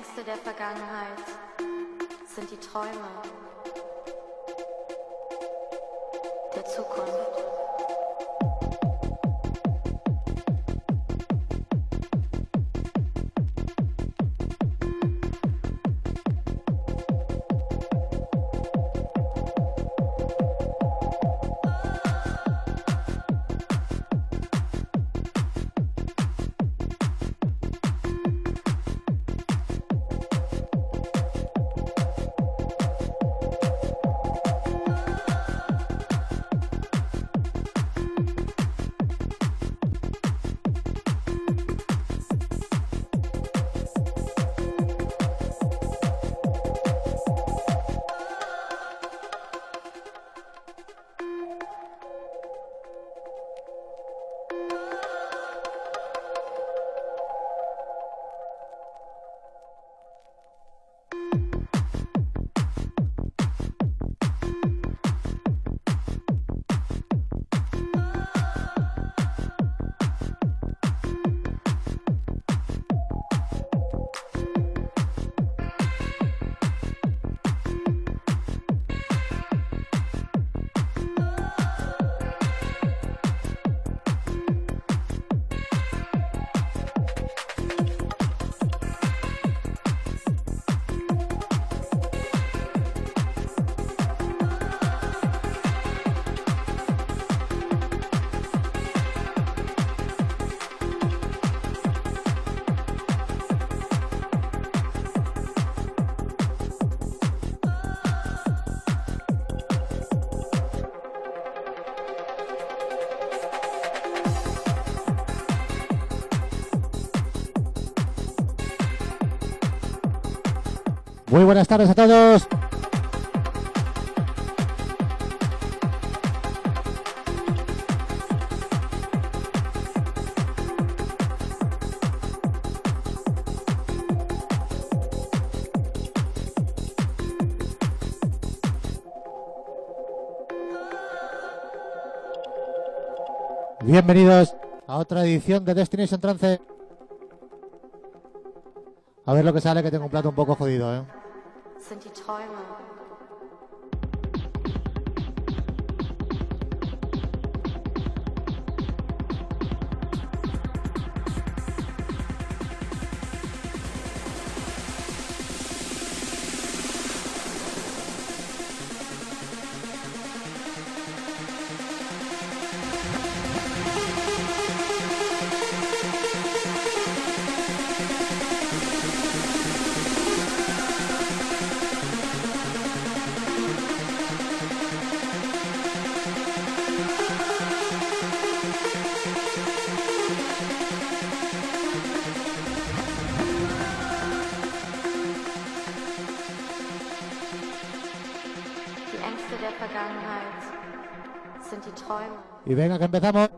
Ängste der Vergangenheit sind die Träume der Zukunft. Muy buenas tardes a todos. Bienvenidos a otra edición de Destination Trance. A ver lo que sale, que tengo un plato un poco jodido, ¿eh? Sind die Träume. Y venga, que empezamos.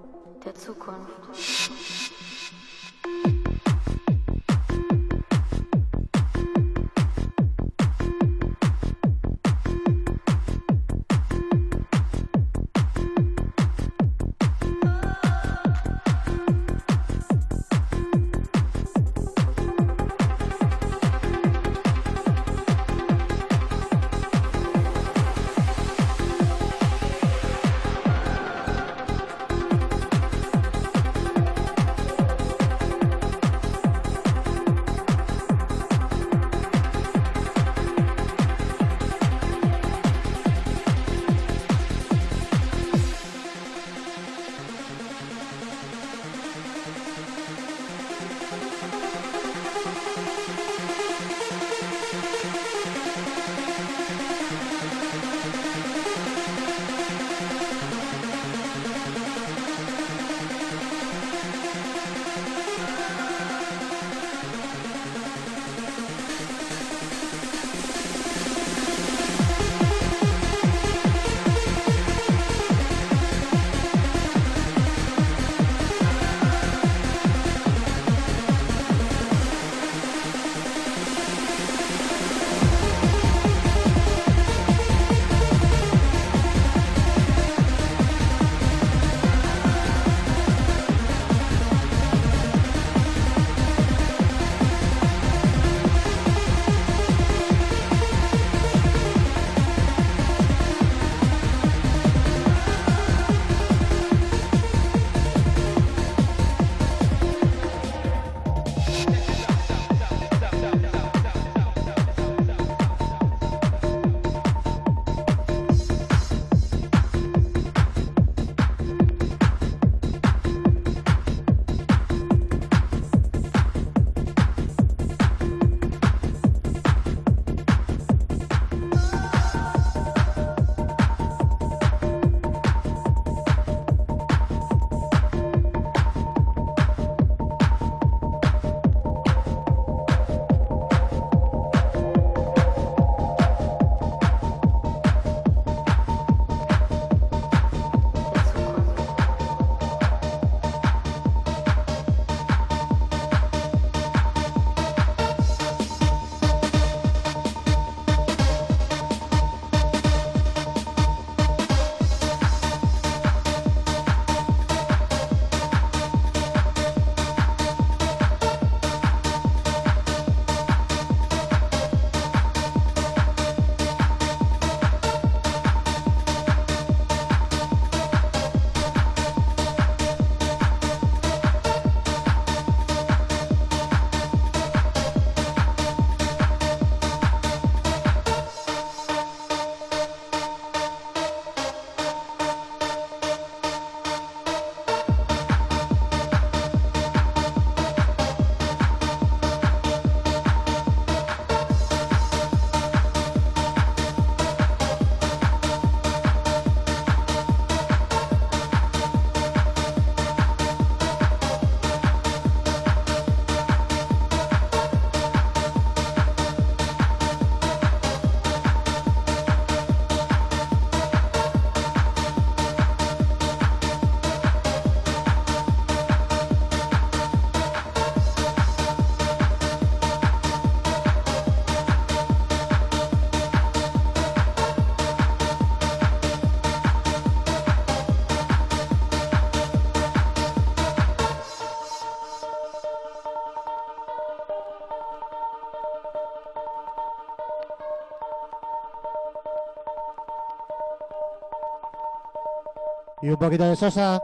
Y un poquito de Sosa.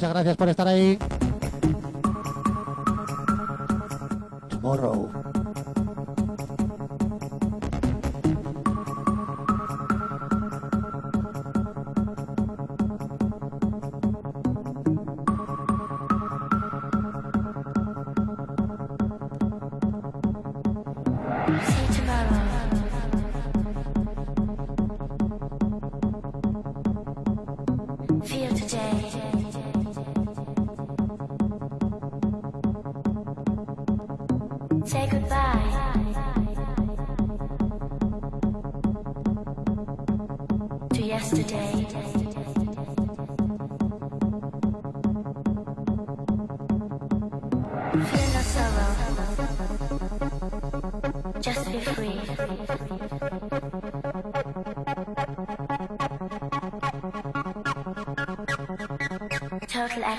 Muchas gracias por estar ahí.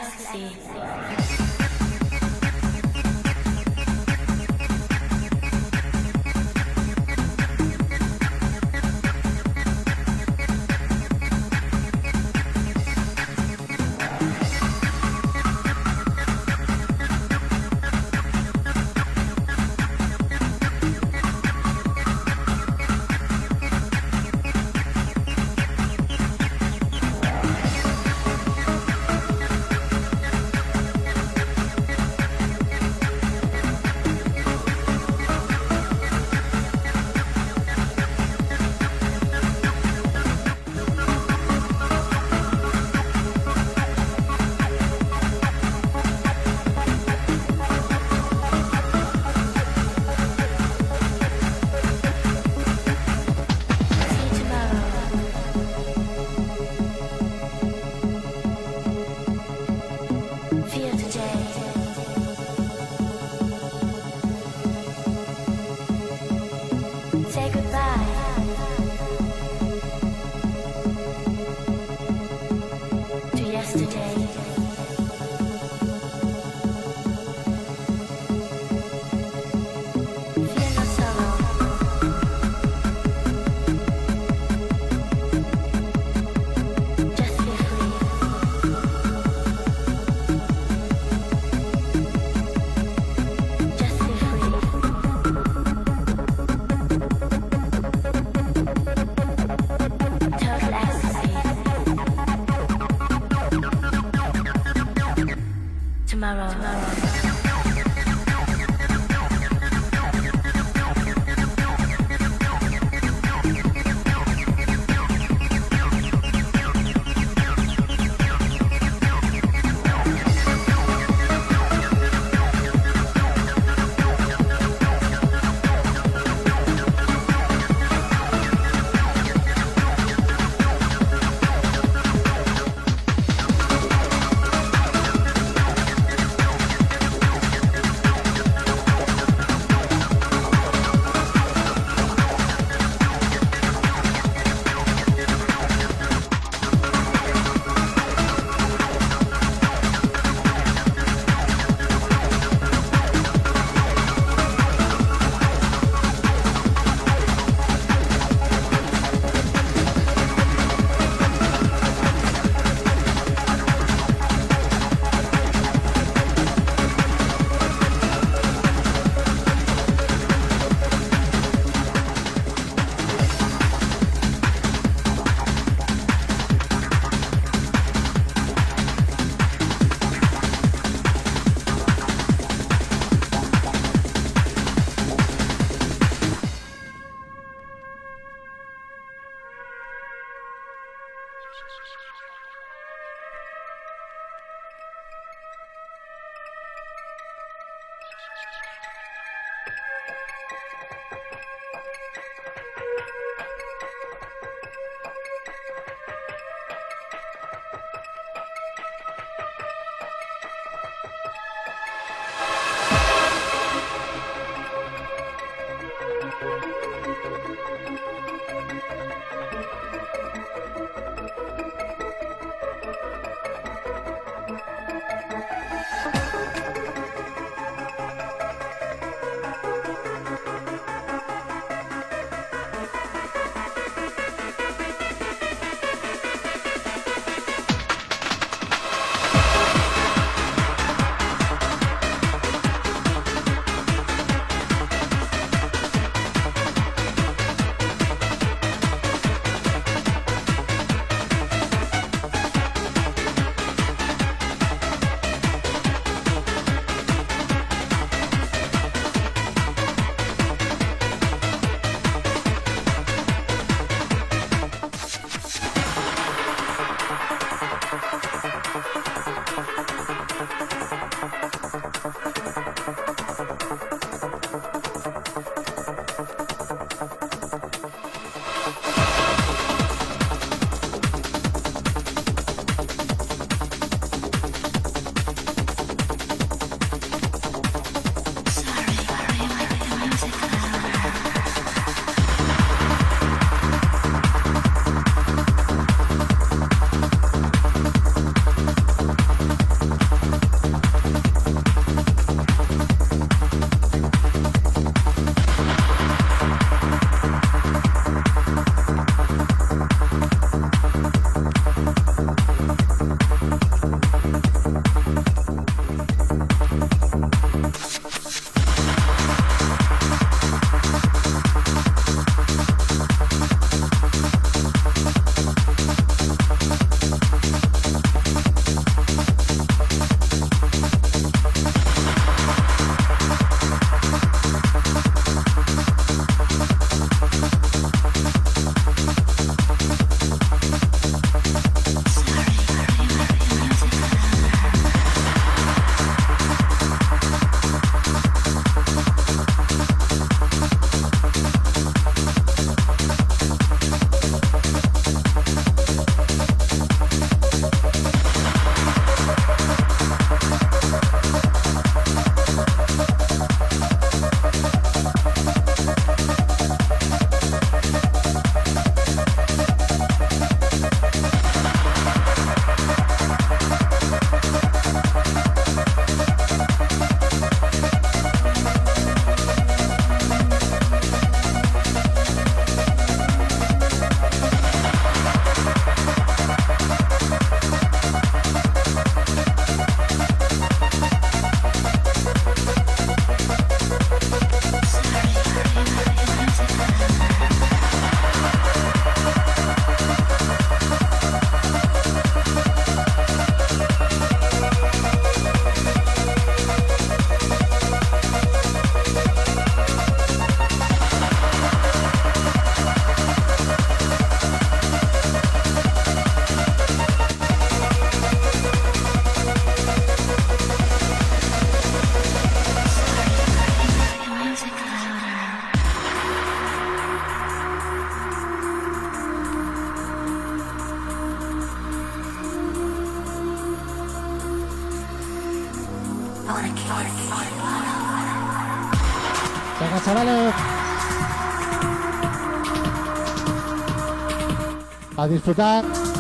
ecstasy. Disfrutar.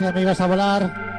Sí, amigos, a volar.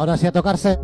Ahora sí a tocarse.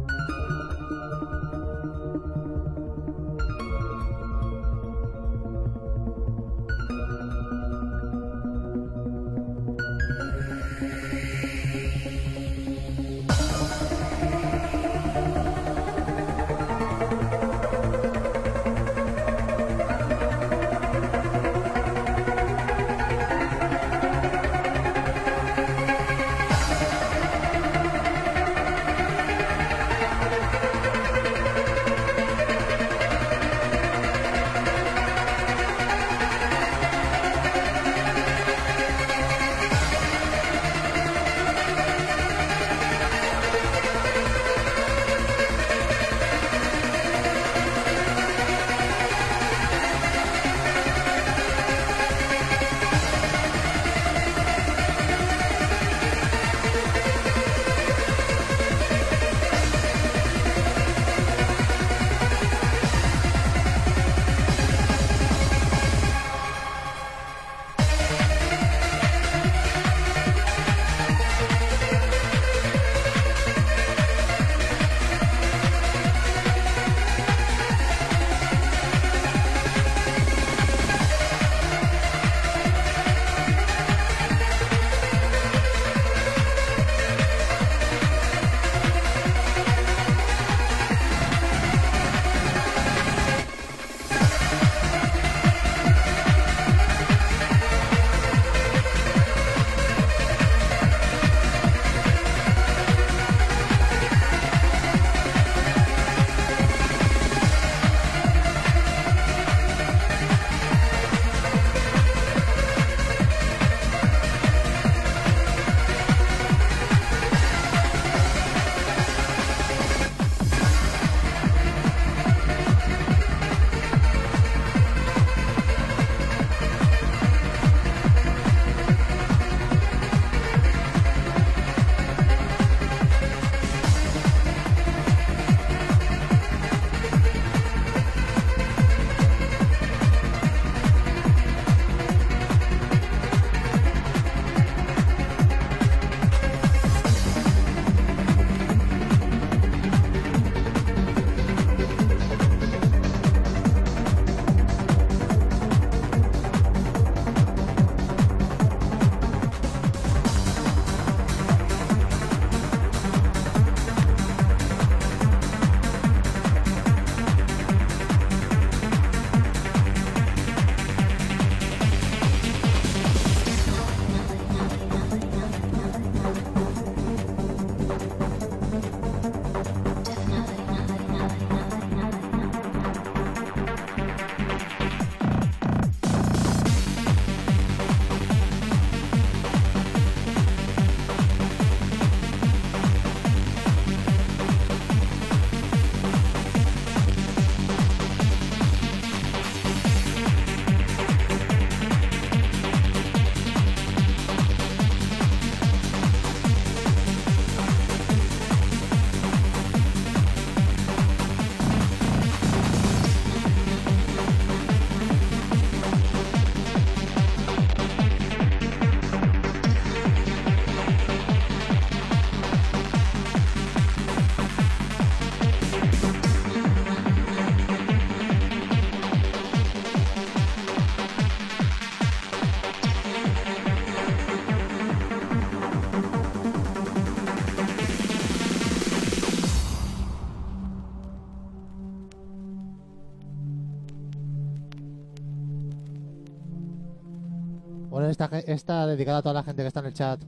Bueno, esta, esta dedicada a toda la gente que está en el chat.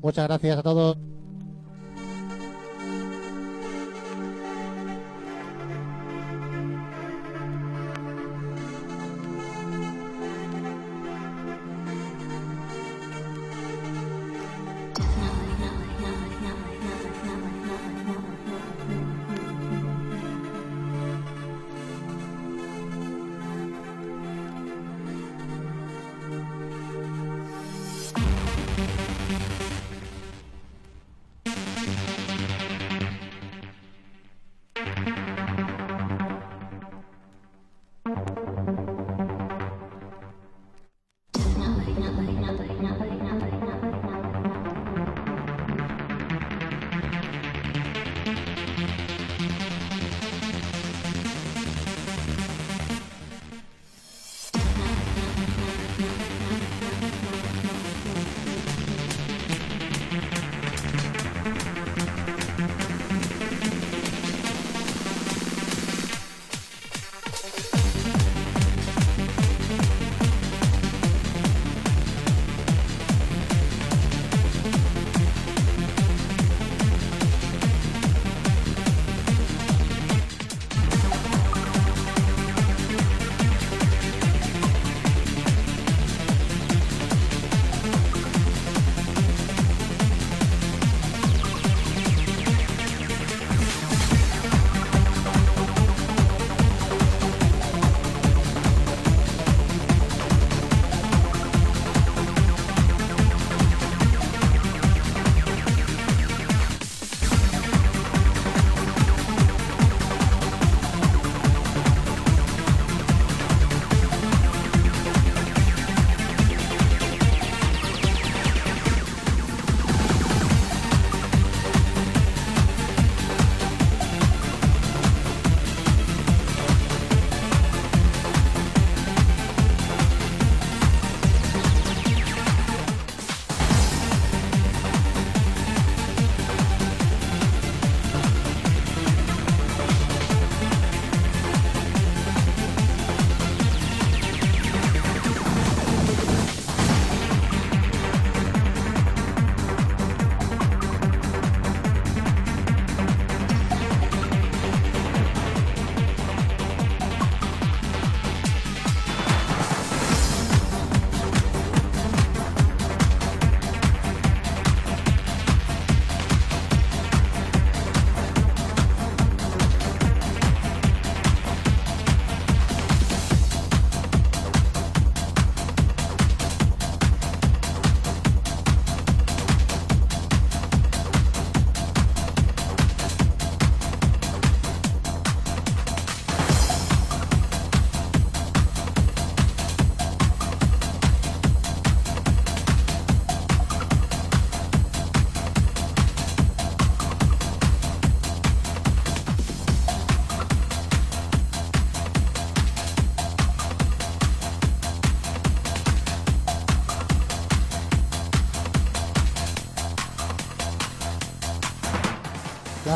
Muchas gracias a todos.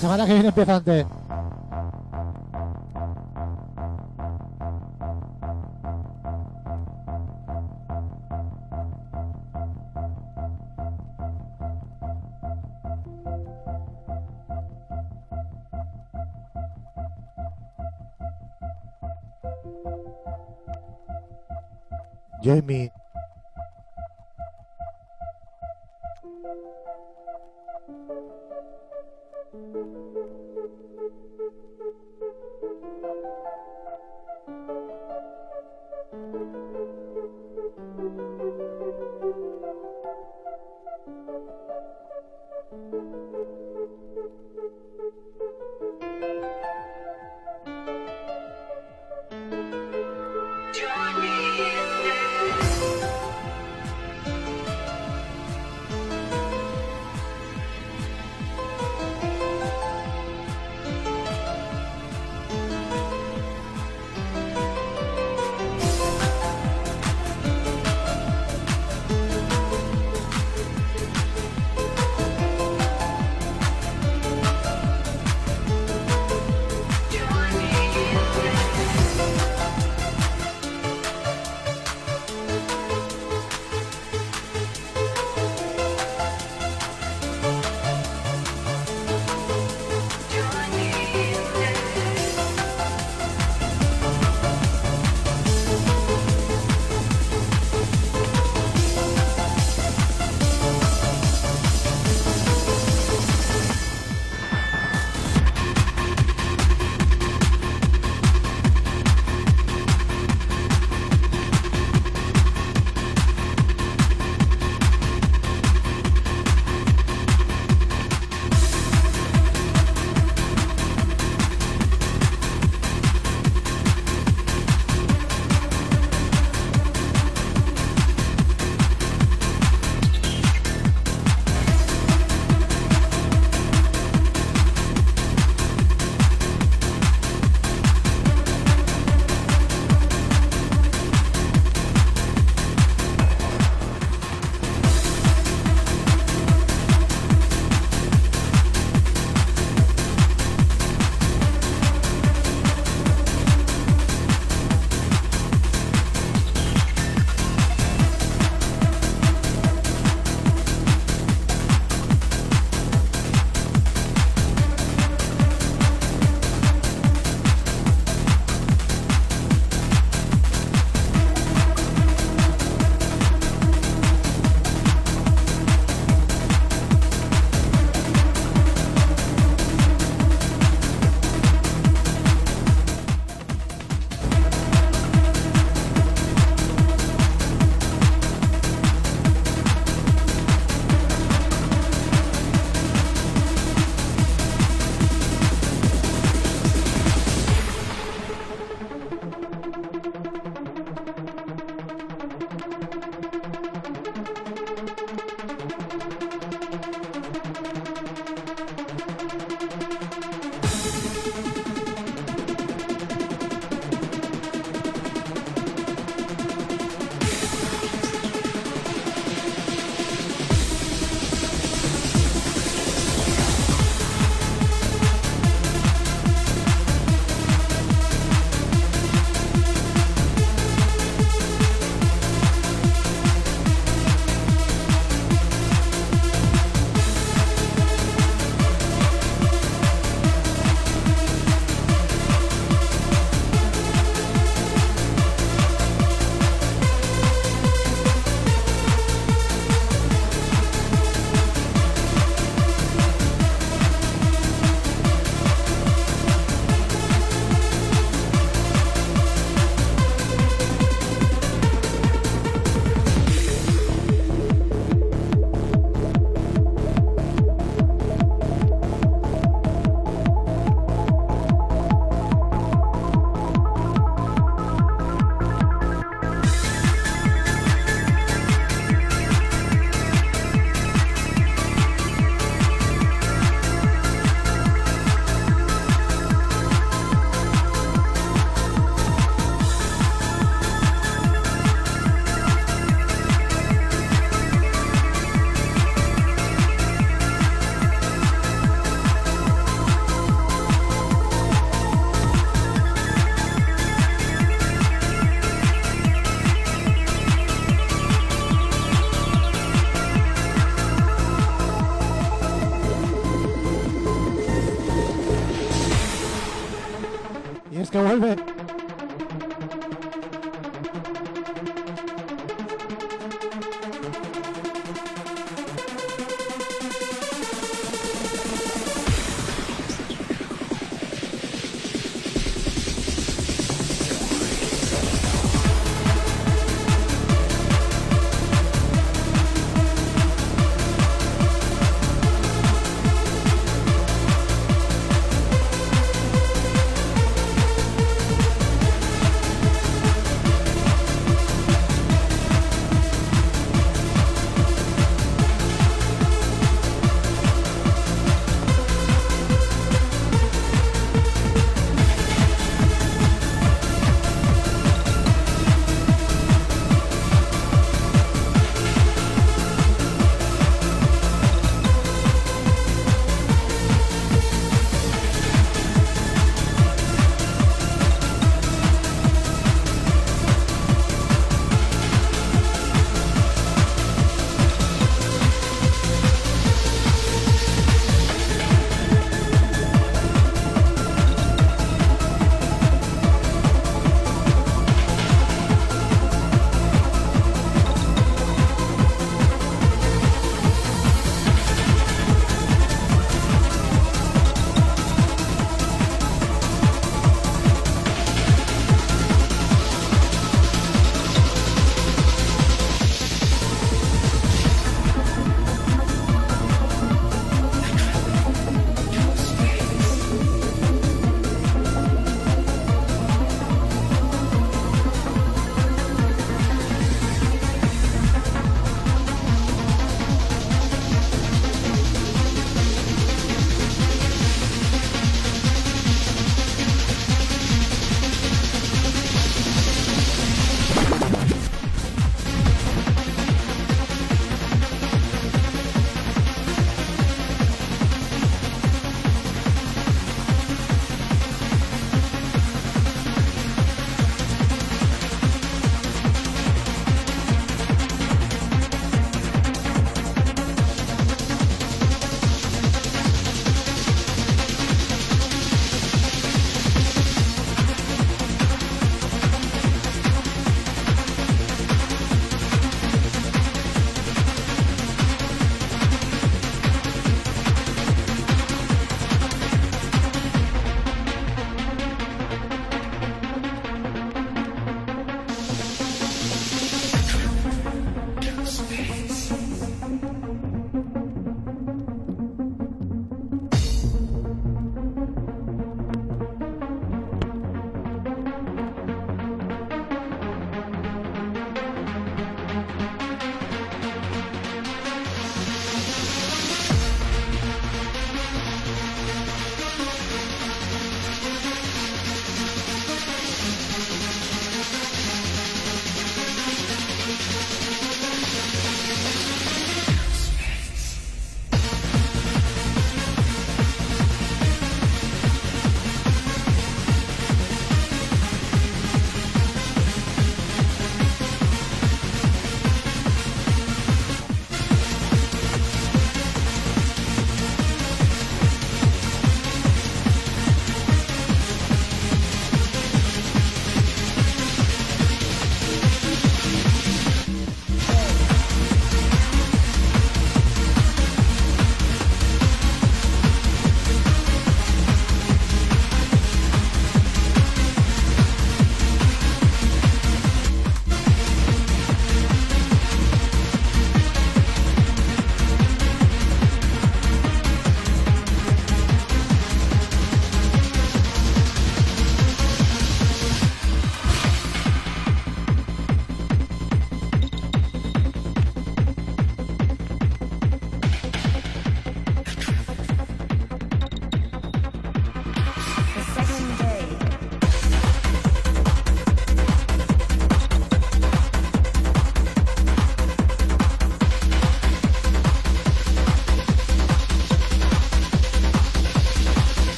Semana que viene empieza antes. Jamie.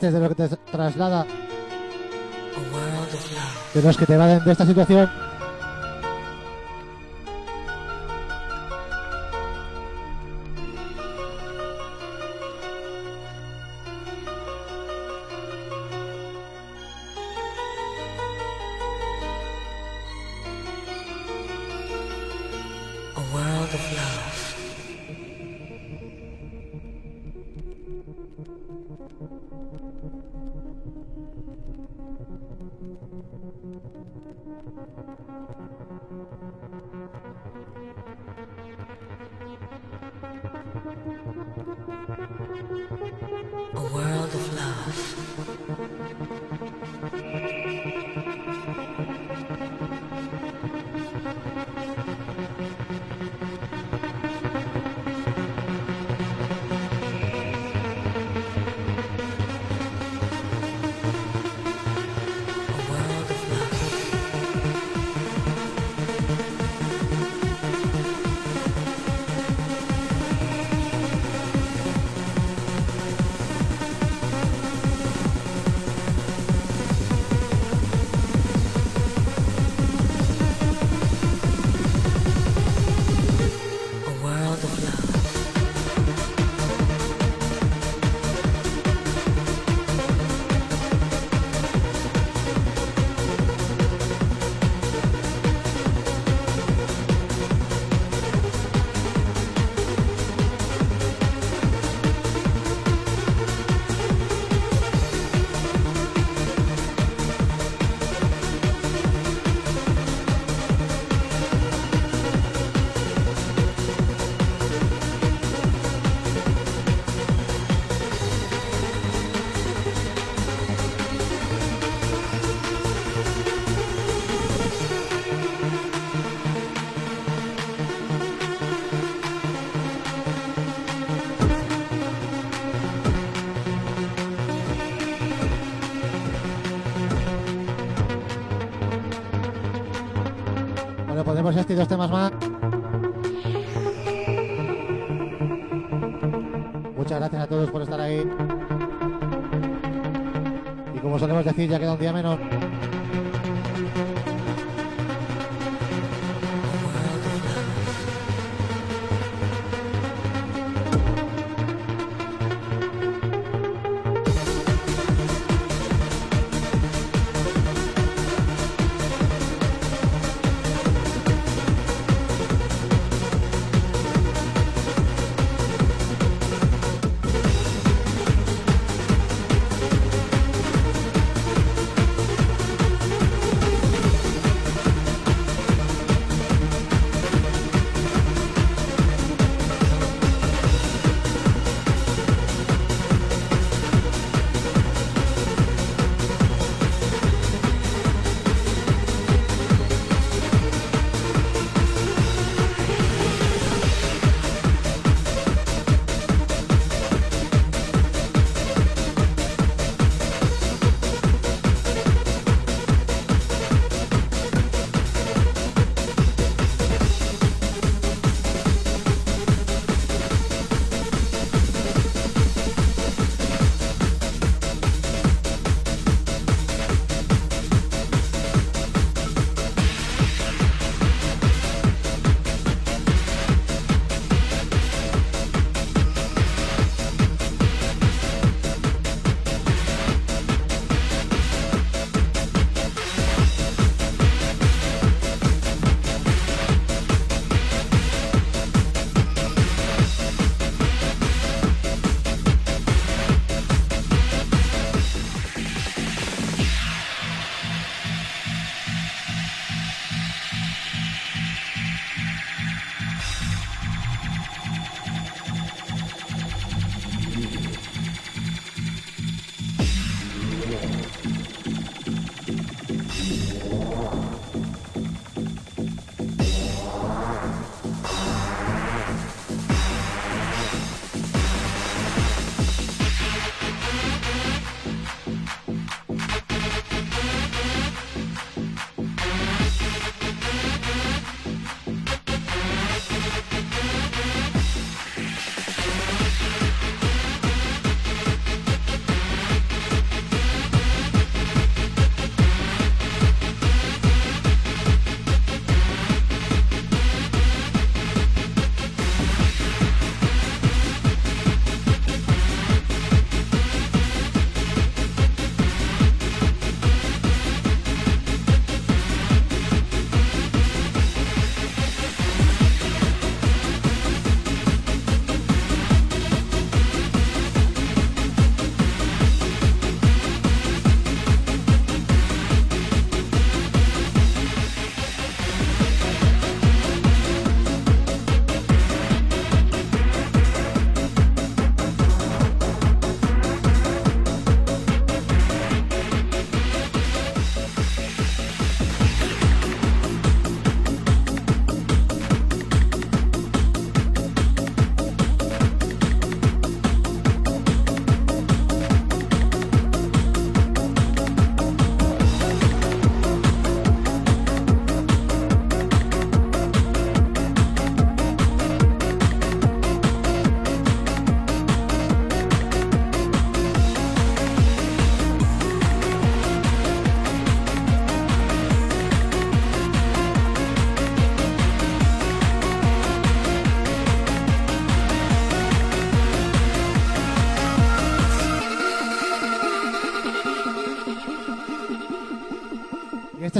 Este es de lo que te traslada, de los que te evaden de esta situación. Bueno, podemos este y dos temas más. Muchas gracias a todos por estar ahí. Y como solemos decir, ya queda un día menos.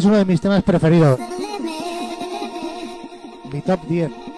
Es uno de mis temas preferidos. Mi top 10.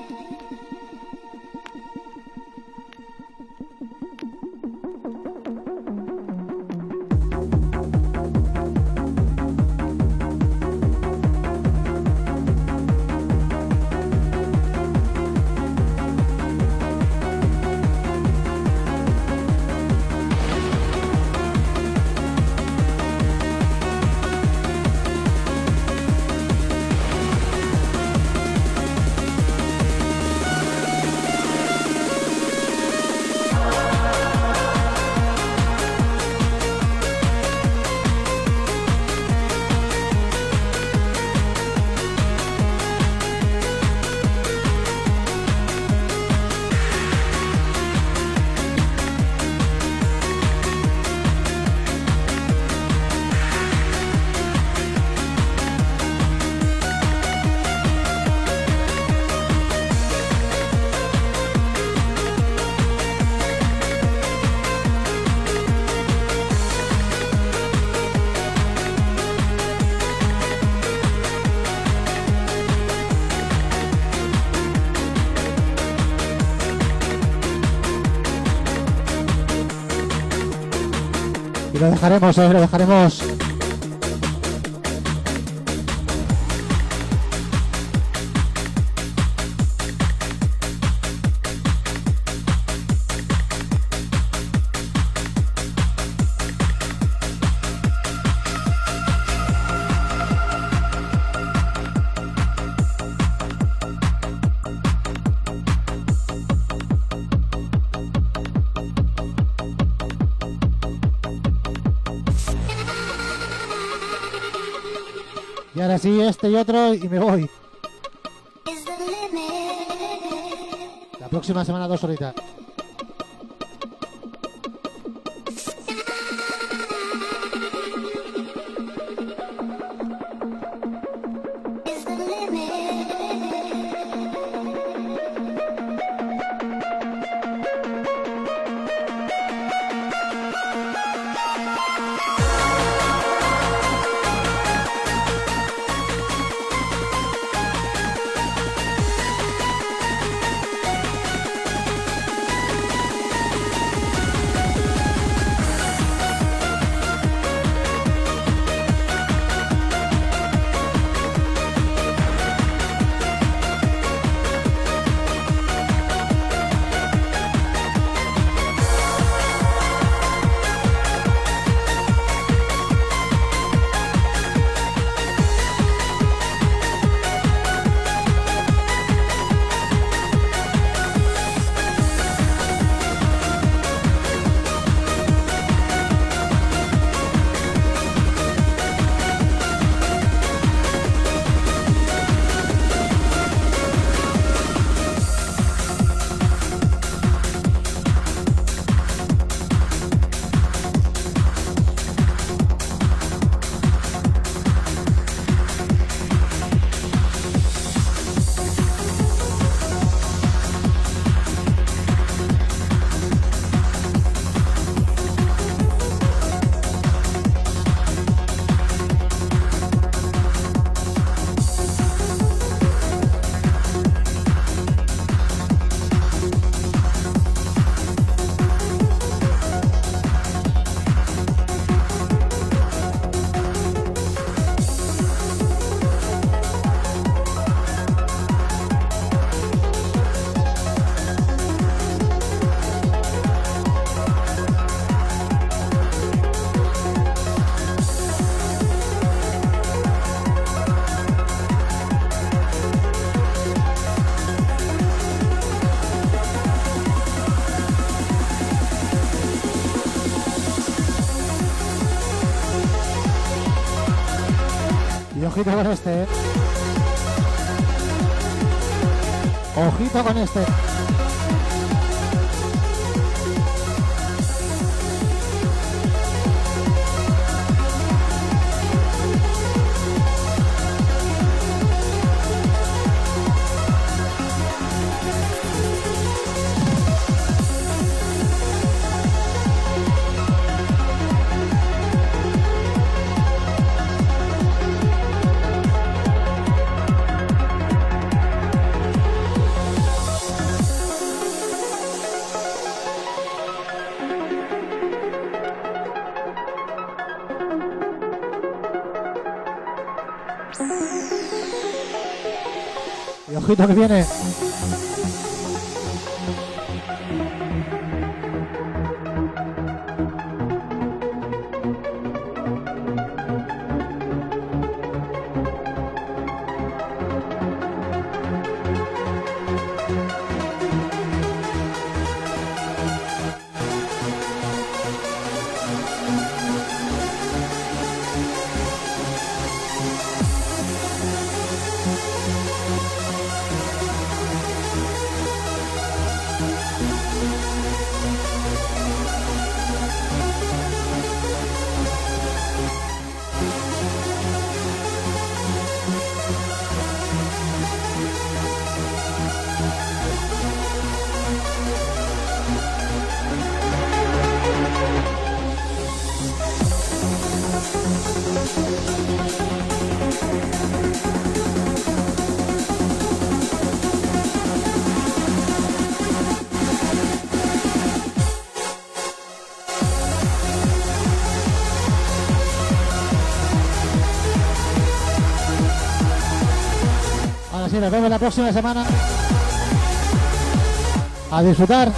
Eh, lo dejaremos. Este y otro y me voy. La próxima semana dos horitas. Ojito con este, eh. Ojito con este. Y ojito que viene. Nos vemos la próxima semana. A disfrutar.